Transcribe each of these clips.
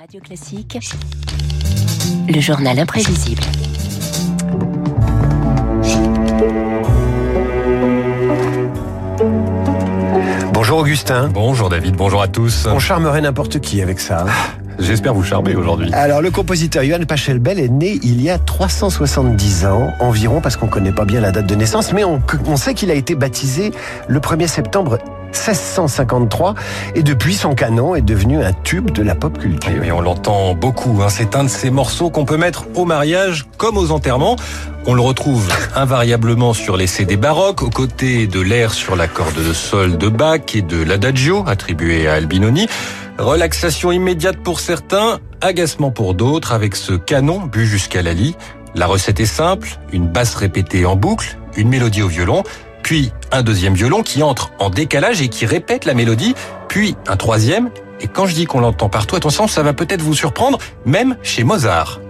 Radio Classique, le journal imprévisible. Bonjour Augustin. Bonjour David, bonjour à tous. On charmerait n'importe qui avec ça. hein. J'espère vous charmer aujourd'hui. Alors le compositeur Johann Pachelbel est né il y a 370 ans environ parce qu'on connaît pas bien la date de naissance, mais on, on sait qu'il a été baptisé le 1er septembre 1653 et depuis son canon est devenu un tube de la pop culture. Oui, on l'entend beaucoup. hein. C'est un de ces morceaux qu'on peut mettre au mariage comme aux enterrements. On le retrouve invariablement sur les CD baroques, aux côtés de l'air sur la corde de sol de Bach et de l'adagio attribué à Albinoni. Relaxation immédiate pour certains, agacement pour d'autres, avec ce canon bu jusqu'à la lie. La recette est simple, une basse répétée en boucle, une mélodie au violon, puis un deuxième violon qui entre en décalage et qui répète la mélodie, puis un troisième. Et quand je dis qu'on l'entend partout, attention, ça va peut-être vous surprendre, même chez Mozart.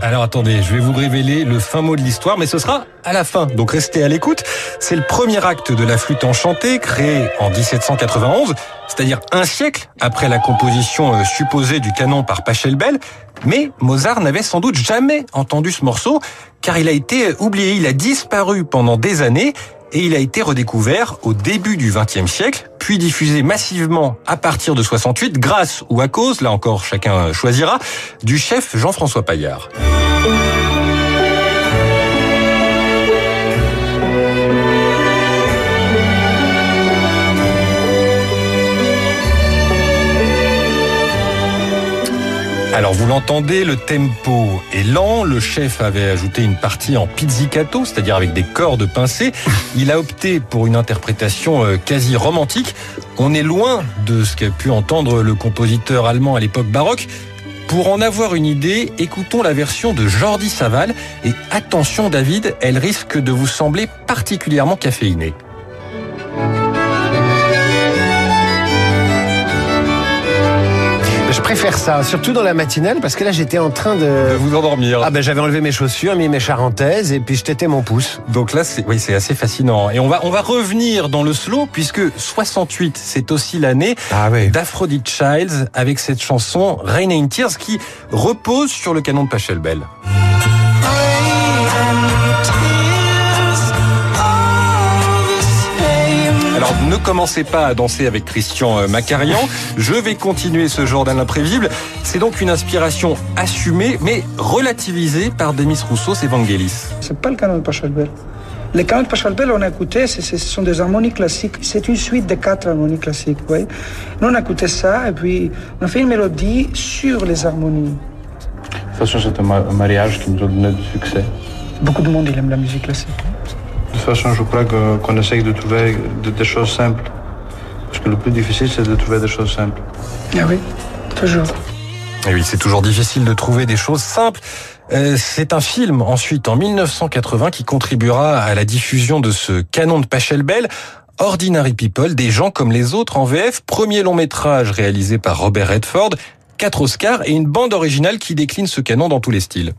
Alors attendez, je vais vous révéler le fin mot de l'histoire, mais ce sera à la fin. Donc restez à l'écoute. C'est le premier acte de la flûte enchantée, créé en 1791, c'est-à-dire un siècle après la composition euh, supposée du canon par Pachelbel. Mais Mozart n'avait sans doute jamais entendu ce morceau, car il a été oublié, il a disparu pendant des années, et il a été redécouvert au début du XXe siècle, puis diffusé massivement à partir de 68, grâce ou à cause, là encore chacun choisira, du chef Jean-François Paillard. Alors vous l'entendez, le tempo est lent, le chef avait ajouté une partie en pizzicato, c'est-à-dire avec des cordes pincées. Il a opté pour une interprétation euh, quasi romantique. On est loin de ce qu'a pu entendre le compositeur allemand à l'époque baroque. Pour en avoir une idée, écoutons la version de Jordi Saval et attention David, elle risque de vous sembler particulièrement caféinée. Préfère ça, surtout dans la matinale parce que là j'étais en train De de... vous endormir. Ah ben j'avais enlevé mes chaussures, mis mes charentaises et puis je tétais mon pouce. Donc là, c'est oui, c'est assez fascinant. Et on va on va revenir dans le slow puisque 68, c'est aussi l'année Ah oui. d'Aphrodite Childs avec cette chanson Rain in Tears qui repose sur le canon de Pachelbel. Alors ne commencez pas à danser avec Christian euh, Macarian, je vais continuer ce genre d'imprévisible. C'est donc une inspiration assumée mais relativisée par Demis Roussos et Vangelis. C'est pas le canon de Pachelbel. Les canons de Pachelbel, on a écouté, c'est- c'est- ce sont des harmonies classiques. C'est une suite de quatre harmonies classiques, oui. Nous, on a écouté ça et puis on a fait une mélodie sur les harmonies. De toute façon, c'est un mariage qui nous a donné du succès. Beaucoup de monde, il aime la musique classique. De toute façon, je crois qu'on essaye de trouver de- des choses simples. Parce que le plus difficile, c'est de trouver des choses simples. Ah oui, toujours. Et oui, c'est toujours difficile de trouver des choses simples. Euh, c'est un film ensuite en 1980 qui contribuera à la diffusion de ce canon de Pachelbel. Ordinary People, des gens comme les autres en VF, premier long métrage réalisé par Robert Redford, quatre Oscars et une bande originale qui décline ce canon dans tous les styles.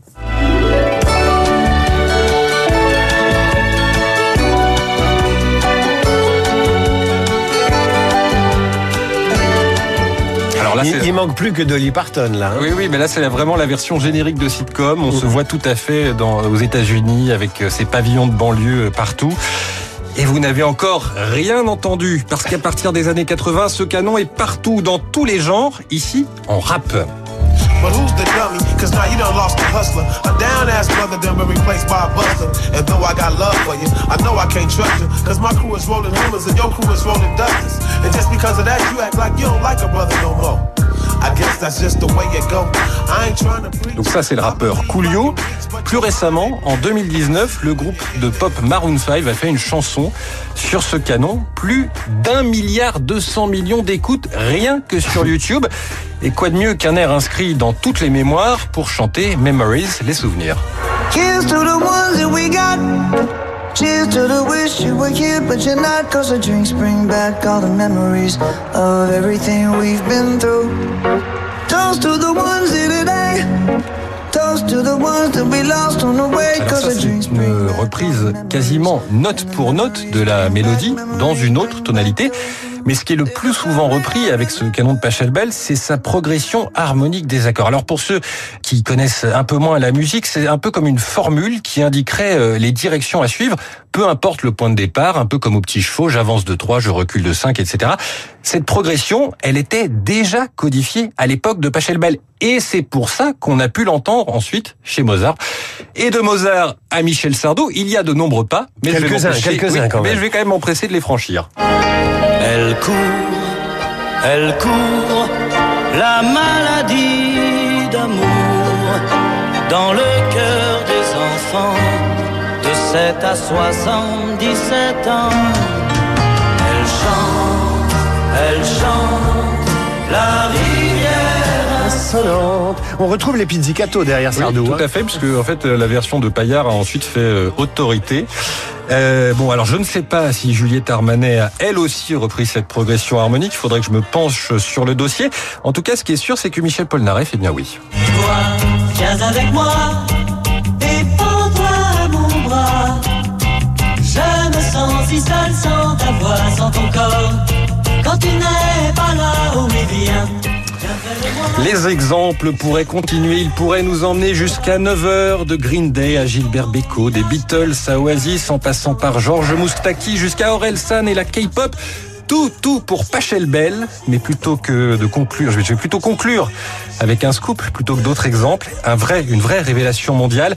Là, Il, manque plus que Dolly Parton là. hein. Oui, oui, mais là, c'est vraiment la version générique de sitcom. On se voit tout à fait dans, aux États-Unis avec euh, ces pavillons de banlieue euh, partout. Et vous n'avez encore rien entendu, parce qu'à partir des années 80, ce canon est partout, dans tous les genres, ici, en rap. But who's the dummy? Cause now you done lost the hustler. A down ass brother done been replaced by a And though I got love for you, I know I can't trust you. Cause my crew is rolling hummers and your crew is rolling dusters. And just because of that, you act like you don't like a brother no more. I guess that's just the way it go. I ain't trying to preach. Donc ça, c'est le rappeur Coolio. Plus récemment, en 2019, le groupe de pop Maroon 5 a fait une chanson sur ce canon. Plus d'un milliard 200 millions d'écoutes rien que sur YouTube. Et quoi de mieux qu'un air inscrit dans toutes les mémoires pour chanter Memories, les souvenirs. To the that we got. Cheers to the wish you were here, but you're not. Cause the drinks bring back all the memories of everything we've been through. Toast to the ones here today. Toast to the ones that we lost on the way. Cause the drinks bring reprise quasiment note pour note de la mélodie dans une autre tonalité. Mais ce qui est le plus souvent repris avec ce canon de Pachelbel, c'est sa progression harmonique des accords. Alors pour ceux qui connaissent un peu moins la musique, c'est un peu comme une formule qui indiquerait euh, les directions à suivre, peu importe le point de départ, un peu comme au petit chevaux, j'avance de 3, je recule de 5, etc. Cette progression, elle était déjà codifiée à l'époque de Pachelbel. Et c'est pour ça qu'on a pu l'entendre ensuite chez Mozart. Et de Mozart à Michel Sardou, il y a de nombreux pas, mais je vais m'empresser- quelques-uns quand mais même. je vais quand même m'empresser de les franchir. Elle court, elle court, la maladie d'amour dans le cœur des enfants de 7 à 77 ans. Elle chante, elle chante, la rivière. On retrouve les pizzicato derrière Oui, Sardou. tout hein. à fait, puisque en fait la version de Paillard a ensuite fait euh, autorité. Euh, bon, alors je ne sais pas si Juliette Armanet a elle aussi repris cette progression harmonique. Il faudrait que je me penche sur le dossier. En tout cas, ce qui est sûr, c'est que Michel Polnareff, eh bien oui. Toi, viens avec moi et prends-toi à mon bras. Je me sens si seul sans ta voix, sans ton corps. Quand tu n'es Les exemples pourraient continuer. Ils pourraient nous emmener jusqu'à 9h de Green Day à Gilbert Bécaud, des Beatles à Oasis, en passant par Georges Moustaki jusqu'à Orelsan et la K-pop. Tout, tout pour Pachelbel. Mais plutôt que de conclure, je vais je vais plutôt conclure avec un scoop plutôt que d'autres exemples. Un vrai, une vraie révélation mondiale.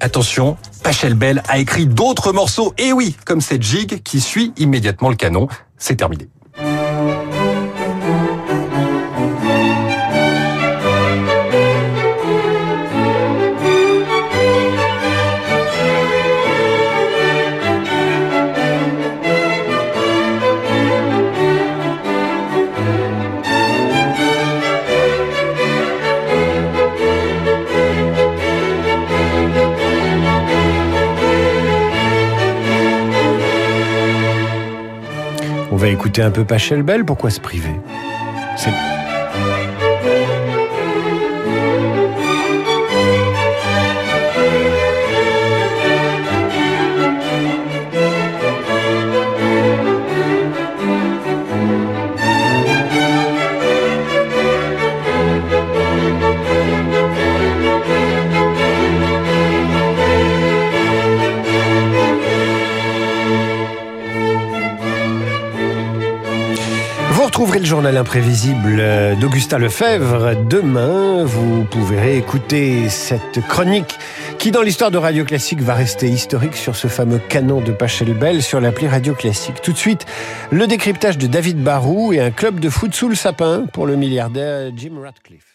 Attention, Pachelbel a écrit d'autres morceaux. Et oui, comme cette gigue qui suit immédiatement le canon. C'est terminé. Va écouter un peu Pachelbel. Pourquoi se priver? Le journal imprévisible d'Augustin Lefebvre demain. Vous pouvez réécouter cette chronique qui, dans l'histoire de Radio Classique, va rester historique sur ce fameux canon de Pachelbel sur l'appli Radio Classique. Tout de suite, le décryptage de David Barou et un club de foot sous le sapin pour le milliardaire Jim Ratcliffe.